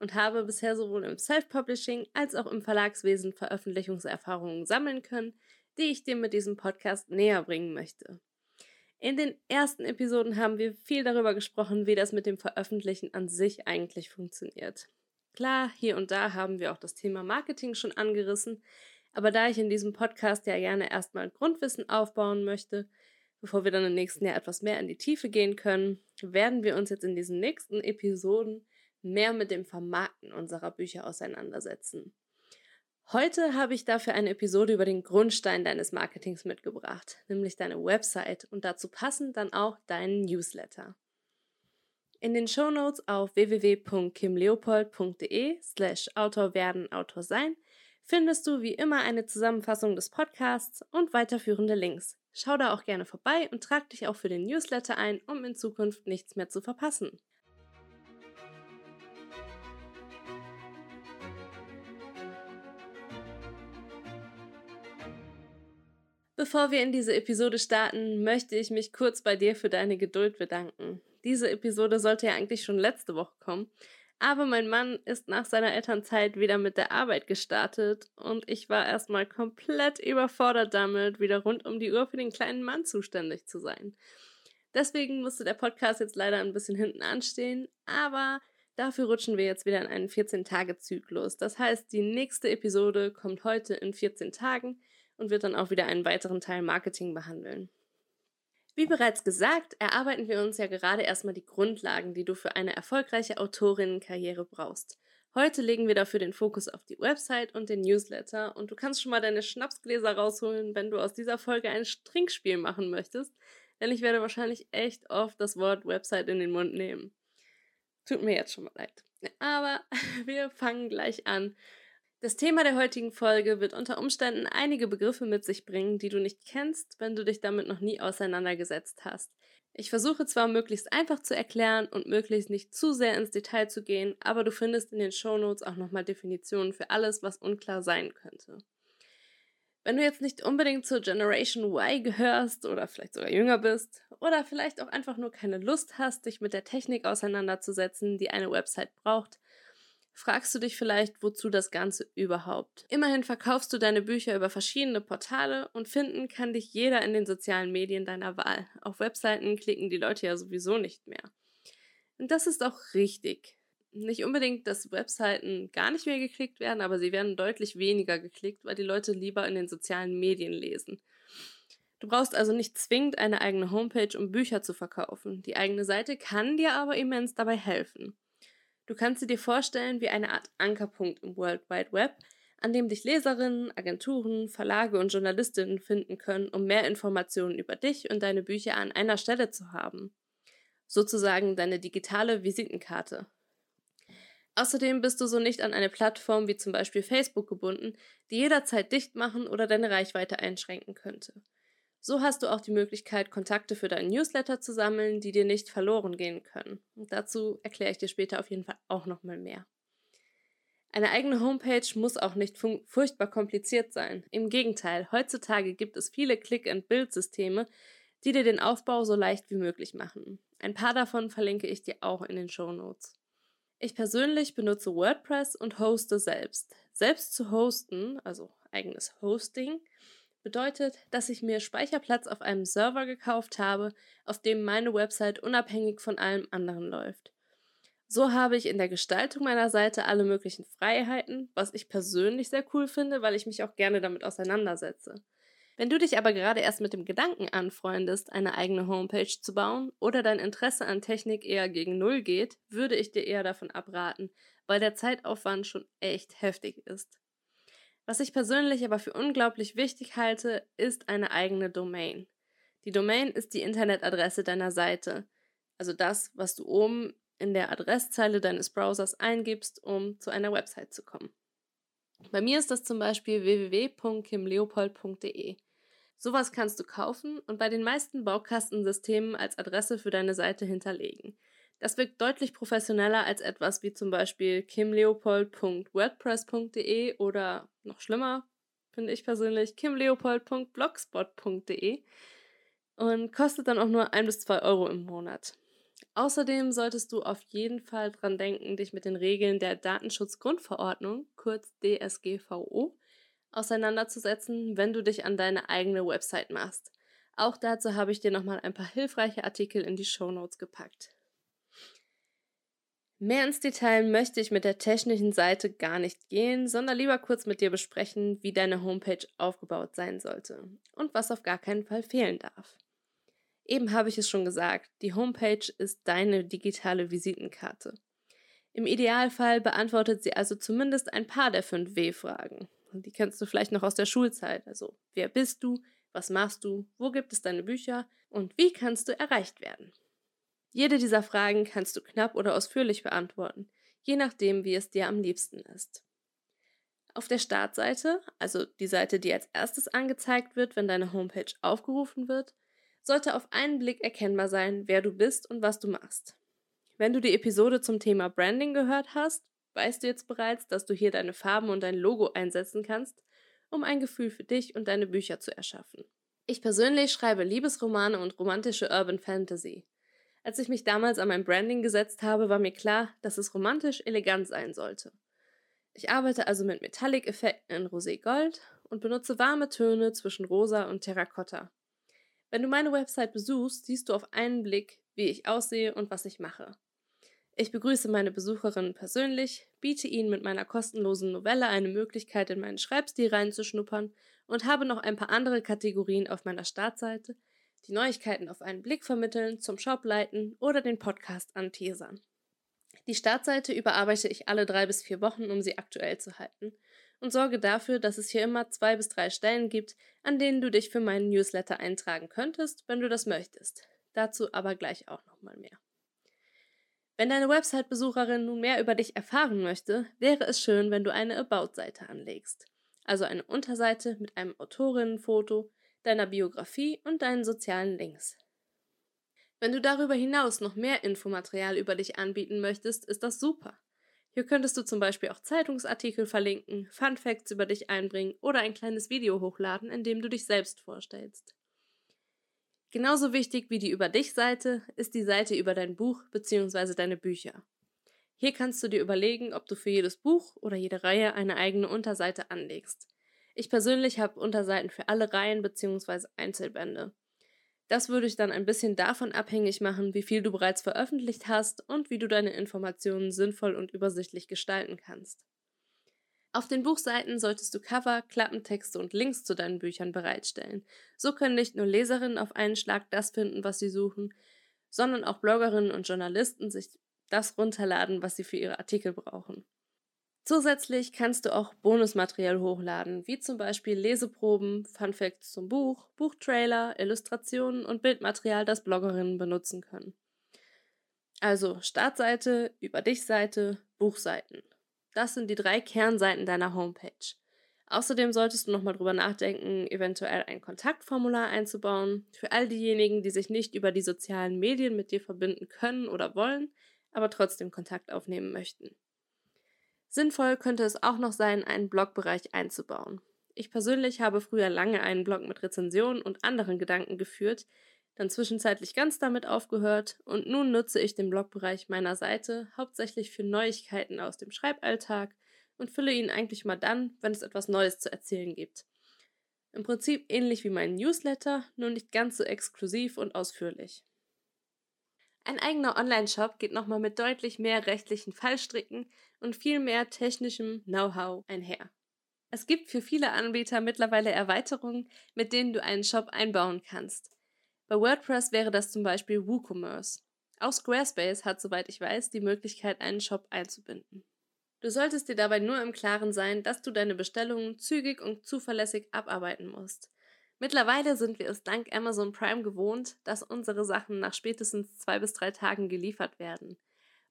und habe bisher sowohl im Self-Publishing als auch im Verlagswesen Veröffentlichungserfahrungen sammeln können, die ich dir mit diesem Podcast näher bringen möchte. In den ersten Episoden haben wir viel darüber gesprochen, wie das mit dem Veröffentlichen an sich eigentlich funktioniert. Klar, hier und da haben wir auch das Thema Marketing schon angerissen, aber da ich in diesem Podcast ja gerne erstmal Grundwissen aufbauen möchte, bevor wir dann im nächsten Jahr etwas mehr in die Tiefe gehen können, werden wir uns jetzt in diesen nächsten Episoden mehr mit dem Vermarkten unserer Bücher auseinandersetzen. Heute habe ich dafür eine Episode über den Grundstein deines Marketings mitgebracht, nämlich deine Website und dazu passend dann auch deinen Newsletter. In den Shownotes auf www.kimleopold.de slash Autor werden, Autor sein findest du wie immer eine Zusammenfassung des Podcasts und weiterführende Links. Schau da auch gerne vorbei und trag dich auch für den Newsletter ein, um in Zukunft nichts mehr zu verpassen. Bevor wir in diese Episode starten, möchte ich mich kurz bei dir für deine Geduld bedanken. Diese Episode sollte ja eigentlich schon letzte Woche kommen, aber mein Mann ist nach seiner Elternzeit wieder mit der Arbeit gestartet und ich war erstmal komplett überfordert damit, wieder rund um die Uhr für den kleinen Mann zuständig zu sein. Deswegen musste der Podcast jetzt leider ein bisschen hinten anstehen, aber dafür rutschen wir jetzt wieder in einen 14-Tage-Zyklus. Das heißt, die nächste Episode kommt heute in 14 Tagen und wird dann auch wieder einen weiteren Teil Marketing behandeln. Wie bereits gesagt, erarbeiten wir uns ja gerade erstmal die Grundlagen, die du für eine erfolgreiche Autorinnenkarriere brauchst. Heute legen wir dafür den Fokus auf die Website und den Newsletter und du kannst schon mal deine Schnapsgläser rausholen, wenn du aus dieser Folge ein Trinkspiel machen möchtest, denn ich werde wahrscheinlich echt oft das Wort Website in den Mund nehmen. Tut mir jetzt schon mal leid. Aber wir fangen gleich an das Thema der heutigen Folge wird unter Umständen einige Begriffe mit sich bringen, die du nicht kennst, wenn du dich damit noch nie auseinandergesetzt hast. Ich versuche zwar möglichst einfach zu erklären und möglichst nicht zu sehr ins Detail zu gehen, aber du findest in den Shownotes auch nochmal Definitionen für alles, was unklar sein könnte. Wenn du jetzt nicht unbedingt zur Generation Y gehörst oder vielleicht sogar jünger bist oder vielleicht auch einfach nur keine Lust hast, dich mit der Technik auseinanderzusetzen, die eine Website braucht, fragst du dich vielleicht, wozu das Ganze überhaupt? Immerhin verkaufst du deine Bücher über verschiedene Portale und finden kann dich jeder in den sozialen Medien deiner Wahl. Auf Webseiten klicken die Leute ja sowieso nicht mehr. Und das ist auch richtig. Nicht unbedingt, dass Webseiten gar nicht mehr geklickt werden, aber sie werden deutlich weniger geklickt, weil die Leute lieber in den sozialen Medien lesen. Du brauchst also nicht zwingend eine eigene Homepage, um Bücher zu verkaufen. Die eigene Seite kann dir aber immens dabei helfen. Du kannst sie dir vorstellen wie eine Art Ankerpunkt im World Wide Web, an dem dich Leserinnen, Agenturen, Verlage und Journalistinnen finden können, um mehr Informationen über dich und deine Bücher an einer Stelle zu haben. Sozusagen deine digitale Visitenkarte. Außerdem bist du so nicht an eine Plattform wie zum Beispiel Facebook gebunden, die jederzeit dicht machen oder deine Reichweite einschränken könnte. So hast du auch die Möglichkeit, Kontakte für deinen Newsletter zu sammeln, die dir nicht verloren gehen können. Und dazu erkläre ich dir später auf jeden Fall auch nochmal mehr. Eine eigene Homepage muss auch nicht furchtbar kompliziert sein. Im Gegenteil, heutzutage gibt es viele Click-and-Build-Systeme, die dir den Aufbau so leicht wie möglich machen. Ein paar davon verlinke ich dir auch in den Show Notes. Ich persönlich benutze WordPress und hoste selbst. Selbst zu hosten, also eigenes Hosting, bedeutet, dass ich mir Speicherplatz auf einem Server gekauft habe, auf dem meine Website unabhängig von allem anderen läuft. So habe ich in der Gestaltung meiner Seite alle möglichen Freiheiten, was ich persönlich sehr cool finde, weil ich mich auch gerne damit auseinandersetze. Wenn du dich aber gerade erst mit dem Gedanken anfreundest, eine eigene Homepage zu bauen oder dein Interesse an Technik eher gegen Null geht, würde ich dir eher davon abraten, weil der Zeitaufwand schon echt heftig ist. Was ich persönlich aber für unglaublich wichtig halte, ist eine eigene Domain. Die Domain ist die Internetadresse deiner Seite, also das, was du oben in der Adresszeile deines Browsers eingibst, um zu einer Website zu kommen. Bei mir ist das zum Beispiel www.kimleopold.de. Sowas kannst du kaufen und bei den meisten Baukastensystemen als Adresse für deine Seite hinterlegen. Das wirkt deutlich professioneller als etwas wie zum Beispiel kimleopold.wordpress.de oder noch schlimmer, finde ich persönlich, kimleopold.blogspot.de und kostet dann auch nur ein bis zwei Euro im Monat. Außerdem solltest du auf jeden Fall dran denken, dich mit den Regeln der Datenschutzgrundverordnung, kurz DSGVO, auseinanderzusetzen, wenn du dich an deine eigene Website machst. Auch dazu habe ich dir nochmal ein paar hilfreiche Artikel in die Show Notes gepackt. Mehr ins Detail möchte ich mit der technischen Seite gar nicht gehen, sondern lieber kurz mit dir besprechen, wie deine Homepage aufgebaut sein sollte und was auf gar keinen Fall fehlen darf. Eben habe ich es schon gesagt, die Homepage ist deine digitale Visitenkarte. Im Idealfall beantwortet sie also zumindest ein paar der fünf W-Fragen. Die kennst du vielleicht noch aus der Schulzeit. Also, wer bist du? Was machst du? Wo gibt es deine Bücher? Und wie kannst du erreicht werden? Jede dieser Fragen kannst du knapp oder ausführlich beantworten, je nachdem, wie es dir am liebsten ist. Auf der Startseite, also die Seite, die als erstes angezeigt wird, wenn deine Homepage aufgerufen wird, sollte auf einen Blick erkennbar sein, wer du bist und was du machst. Wenn du die Episode zum Thema Branding gehört hast, weißt du jetzt bereits, dass du hier deine Farben und dein Logo einsetzen kannst, um ein Gefühl für dich und deine Bücher zu erschaffen. Ich persönlich schreibe Liebesromane und romantische Urban Fantasy. Als ich mich damals an mein Branding gesetzt habe, war mir klar, dass es romantisch elegant sein sollte. Ich arbeite also mit Metallic-Effekten in Rosé-Gold und benutze warme Töne zwischen Rosa und Terrakotta. Wenn du meine Website besuchst, siehst du auf einen Blick, wie ich aussehe und was ich mache. Ich begrüße meine Besucherinnen persönlich, biete ihnen mit meiner kostenlosen Novelle eine Möglichkeit, in meinen Schreibstil reinzuschnuppern und habe noch ein paar andere Kategorien auf meiner Startseite, die Neuigkeiten auf einen Blick vermitteln, zum Shop leiten oder den Podcast anteasern. Die Startseite überarbeite ich alle drei bis vier Wochen, um sie aktuell zu halten und sorge dafür, dass es hier immer zwei bis drei Stellen gibt, an denen du dich für meinen Newsletter eintragen könntest, wenn du das möchtest. Dazu aber gleich auch nochmal mehr. Wenn deine Website-Besucherin nun mehr über dich erfahren möchte, wäre es schön, wenn du eine About-Seite anlegst. Also eine Unterseite mit einem Autorinnenfoto, deiner Biografie und deinen sozialen Links. Wenn du darüber hinaus noch mehr Infomaterial über dich anbieten möchtest, ist das super. Hier könntest du zum Beispiel auch Zeitungsartikel verlinken, Fun Facts über dich einbringen oder ein kleines Video hochladen, in dem du dich selbst vorstellst. Genauso wichtig wie die Über dich Seite ist die Seite über dein Buch bzw. deine Bücher. Hier kannst du dir überlegen, ob du für jedes Buch oder jede Reihe eine eigene Unterseite anlegst. Ich persönlich habe Unterseiten für alle Reihen bzw. Einzelbände. Das würde ich dann ein bisschen davon abhängig machen, wie viel du bereits veröffentlicht hast und wie du deine Informationen sinnvoll und übersichtlich gestalten kannst. Auf den Buchseiten solltest du Cover, Klappentexte und Links zu deinen Büchern bereitstellen. So können nicht nur Leserinnen auf einen Schlag das finden, was sie suchen, sondern auch Bloggerinnen und Journalisten sich das runterladen, was sie für ihre Artikel brauchen. Zusätzlich kannst du auch Bonusmaterial hochladen, wie zum Beispiel Leseproben, Funfacts zum Buch, Buchtrailer, Illustrationen und Bildmaterial, das Bloggerinnen benutzen können. Also Startseite, Über dich Seite, Buchseiten. Das sind die drei Kernseiten deiner Homepage. Außerdem solltest du nochmal drüber nachdenken, eventuell ein Kontaktformular einzubauen für all diejenigen, die sich nicht über die sozialen Medien mit dir verbinden können oder wollen, aber trotzdem Kontakt aufnehmen möchten. Sinnvoll könnte es auch noch sein, einen Blogbereich einzubauen. Ich persönlich habe früher lange einen Blog mit Rezensionen und anderen Gedanken geführt, dann zwischenzeitlich ganz damit aufgehört und nun nutze ich den Blogbereich meiner Seite hauptsächlich für Neuigkeiten aus dem Schreiballtag und fülle ihn eigentlich mal dann, wenn es etwas Neues zu erzählen gibt. Im Prinzip ähnlich wie mein Newsletter, nur nicht ganz so exklusiv und ausführlich. Ein eigener Online-Shop geht nochmal mit deutlich mehr rechtlichen Fallstricken und viel mehr technischem Know-how einher. Es gibt für viele Anbieter mittlerweile Erweiterungen, mit denen du einen Shop einbauen kannst. Bei WordPress wäre das zum Beispiel WooCommerce. Auch Squarespace hat, soweit ich weiß, die Möglichkeit, einen Shop einzubinden. Du solltest dir dabei nur im Klaren sein, dass du deine Bestellungen zügig und zuverlässig abarbeiten musst. Mittlerweile sind wir es dank Amazon Prime gewohnt, dass unsere Sachen nach spätestens zwei bis drei Tagen geliefert werden.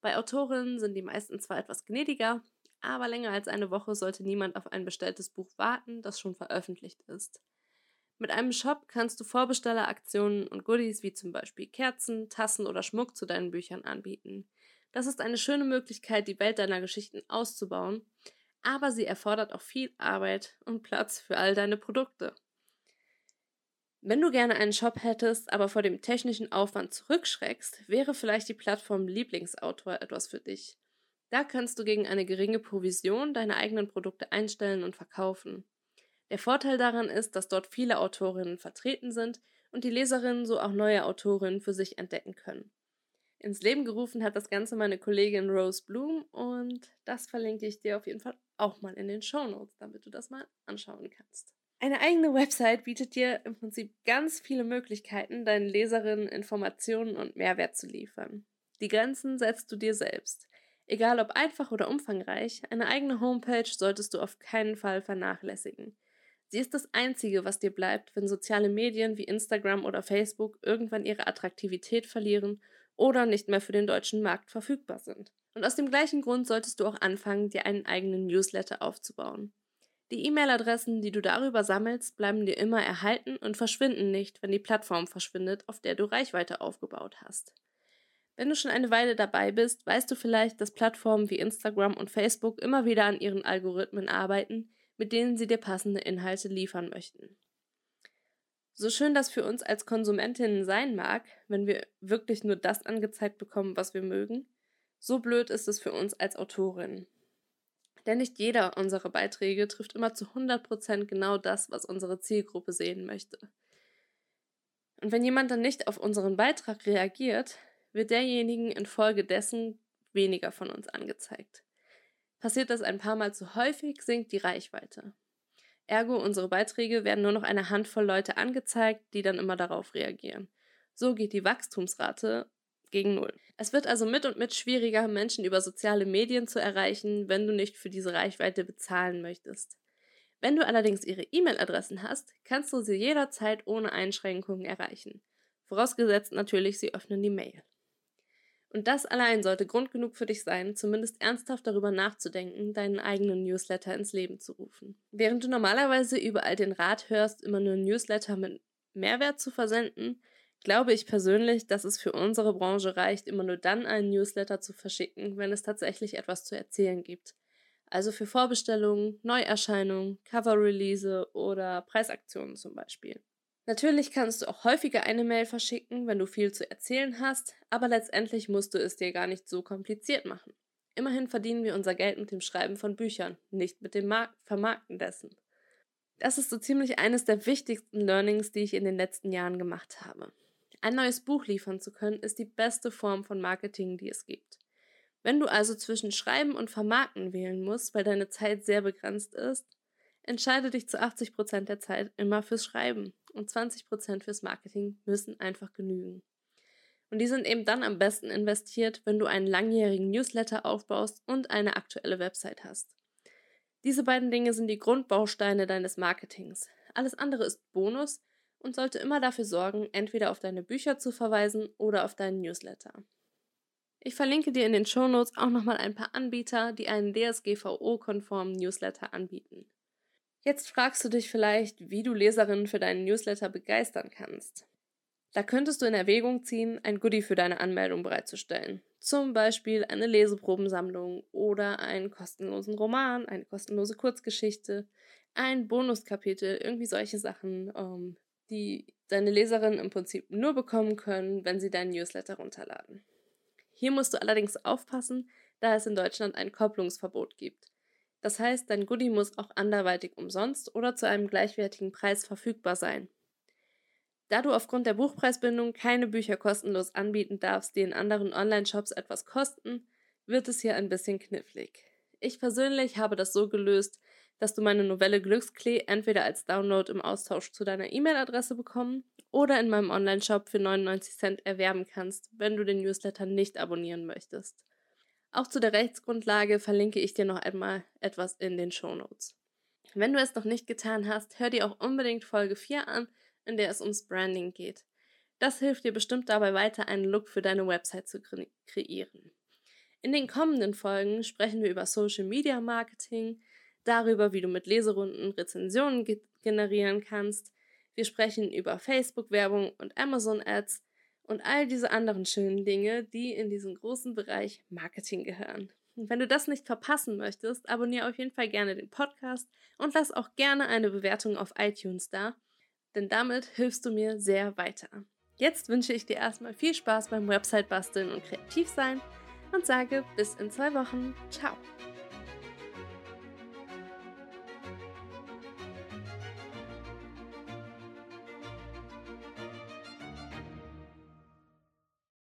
Bei Autorinnen sind die meisten zwar etwas gnädiger, aber länger als eine Woche sollte niemand auf ein bestelltes Buch warten, das schon veröffentlicht ist. Mit einem Shop kannst du Vorbestelleraktionen und Goodies wie zum Beispiel Kerzen, Tassen oder Schmuck zu deinen Büchern anbieten. Das ist eine schöne Möglichkeit, die Welt deiner Geschichten auszubauen, aber sie erfordert auch viel Arbeit und Platz für all deine Produkte. Wenn du gerne einen Shop hättest, aber vor dem technischen Aufwand zurückschreckst, wäre vielleicht die Plattform Lieblingsautor etwas für dich. Da kannst du gegen eine geringe Provision deine eigenen Produkte einstellen und verkaufen. Der Vorteil daran ist, dass dort viele Autorinnen vertreten sind und die Leserinnen so auch neue Autorinnen für sich entdecken können. Ins Leben gerufen hat das Ganze meine Kollegin Rose Bloom und das verlinke ich dir auf jeden Fall auch mal in den Show Notes, damit du das mal anschauen kannst. Eine eigene Website bietet dir im Prinzip ganz viele Möglichkeiten, deinen Leserinnen Informationen und Mehrwert zu liefern. Die Grenzen setzt du dir selbst. Egal ob einfach oder umfangreich, eine eigene Homepage solltest du auf keinen Fall vernachlässigen. Sie ist das Einzige, was dir bleibt, wenn soziale Medien wie Instagram oder Facebook irgendwann ihre Attraktivität verlieren oder nicht mehr für den deutschen Markt verfügbar sind. Und aus dem gleichen Grund solltest du auch anfangen, dir einen eigenen Newsletter aufzubauen. Die E-Mail-Adressen, die du darüber sammelst, bleiben dir immer erhalten und verschwinden nicht, wenn die Plattform verschwindet, auf der du Reichweite aufgebaut hast. Wenn du schon eine Weile dabei bist, weißt du vielleicht, dass Plattformen wie Instagram und Facebook immer wieder an ihren Algorithmen arbeiten, mit denen sie dir passende Inhalte liefern möchten. So schön das für uns als Konsumentinnen sein mag, wenn wir wirklich nur das angezeigt bekommen, was wir mögen, so blöd ist es für uns als Autorinnen. Denn nicht jeder unserer Beiträge trifft immer zu 100% genau das, was unsere Zielgruppe sehen möchte. Und wenn jemand dann nicht auf unseren Beitrag reagiert, wird derjenigen infolgedessen weniger von uns angezeigt. Passiert das ein paar Mal zu häufig, sinkt die Reichweite. Ergo, unsere Beiträge werden nur noch eine Handvoll Leute angezeigt, die dann immer darauf reagieren. So geht die Wachstumsrate gegen Null. Es wird also mit und mit schwieriger, Menschen über soziale Medien zu erreichen, wenn du nicht für diese Reichweite bezahlen möchtest. Wenn du allerdings ihre E-Mail-Adressen hast, kannst du sie jederzeit ohne Einschränkungen erreichen. Vorausgesetzt natürlich, sie öffnen die Mail. Und das allein sollte Grund genug für dich sein, zumindest ernsthaft darüber nachzudenken, deinen eigenen Newsletter ins Leben zu rufen. Während du normalerweise überall den Rat hörst, immer nur Newsletter mit Mehrwert zu versenden, glaube ich persönlich, dass es für unsere Branche reicht, immer nur dann einen Newsletter zu verschicken, wenn es tatsächlich etwas zu erzählen gibt. Also für Vorbestellungen, Neuerscheinungen, Cover-Release oder Preisaktionen zum Beispiel. Natürlich kannst du auch häufiger eine Mail verschicken, wenn du viel zu erzählen hast, aber letztendlich musst du es dir gar nicht so kompliziert machen. Immerhin verdienen wir unser Geld mit dem Schreiben von Büchern, nicht mit dem Mar Vermarkten dessen. Das ist so ziemlich eines der wichtigsten Learnings, die ich in den letzten Jahren gemacht habe. Ein neues Buch liefern zu können, ist die beste Form von Marketing, die es gibt. Wenn du also zwischen Schreiben und Vermarkten wählen musst, weil deine Zeit sehr begrenzt ist, entscheide dich zu 80% der Zeit immer fürs Schreiben und 20% fürs Marketing müssen einfach genügen. Und die sind eben dann am besten investiert, wenn du einen langjährigen Newsletter aufbaust und eine aktuelle Website hast. Diese beiden Dinge sind die Grundbausteine deines Marketings. Alles andere ist Bonus, und sollte immer dafür sorgen, entweder auf deine Bücher zu verweisen oder auf deinen Newsletter. Ich verlinke dir in den Shownotes auch nochmal ein paar Anbieter, die einen DSGVO-konformen Newsletter anbieten. Jetzt fragst du dich vielleicht, wie du Leserinnen für deinen Newsletter begeistern kannst. Da könntest du in Erwägung ziehen, ein Goodie für deine Anmeldung bereitzustellen. Zum Beispiel eine Leseprobensammlung oder einen kostenlosen Roman, eine kostenlose Kurzgeschichte, ein Bonuskapitel, irgendwie solche Sachen, ähm, die deine Leserinnen im Prinzip nur bekommen können, wenn sie deinen Newsletter runterladen. Hier musst du allerdings aufpassen, da es in Deutschland ein Kopplungsverbot gibt. Das heißt, dein Goodie muss auch anderweitig umsonst oder zu einem gleichwertigen Preis verfügbar sein. Da du aufgrund der Buchpreisbindung keine Bücher kostenlos anbieten darfst, die in anderen Online-Shops etwas kosten, wird es hier ein bisschen knifflig. Ich persönlich habe das so gelöst, dass du meine Novelle Glücksklee entweder als Download im Austausch zu deiner E-Mail-Adresse bekommen oder in meinem Online-Shop für 99 Cent erwerben kannst, wenn du den Newsletter nicht abonnieren möchtest. Auch zu der Rechtsgrundlage verlinke ich dir noch einmal etwas in den Show Notes. Wenn du es noch nicht getan hast, hör dir auch unbedingt Folge 4 an, in der es ums Branding geht. Das hilft dir bestimmt dabei weiter, einen Look für deine Website zu kre kreieren. In den kommenden Folgen sprechen wir über Social Media Marketing, darüber, wie du mit Leserunden Rezensionen ge generieren kannst. Wir sprechen über Facebook-Werbung und Amazon-Ads und all diese anderen schönen Dinge, die in diesen großen Bereich Marketing gehören. Und wenn du das nicht verpassen möchtest, abonniere auf jeden Fall gerne den Podcast und lass auch gerne eine Bewertung auf iTunes da, denn damit hilfst du mir sehr weiter. Jetzt wünsche ich dir erstmal viel Spaß beim Website basteln und kreativ sein und sage bis in zwei Wochen. Ciao!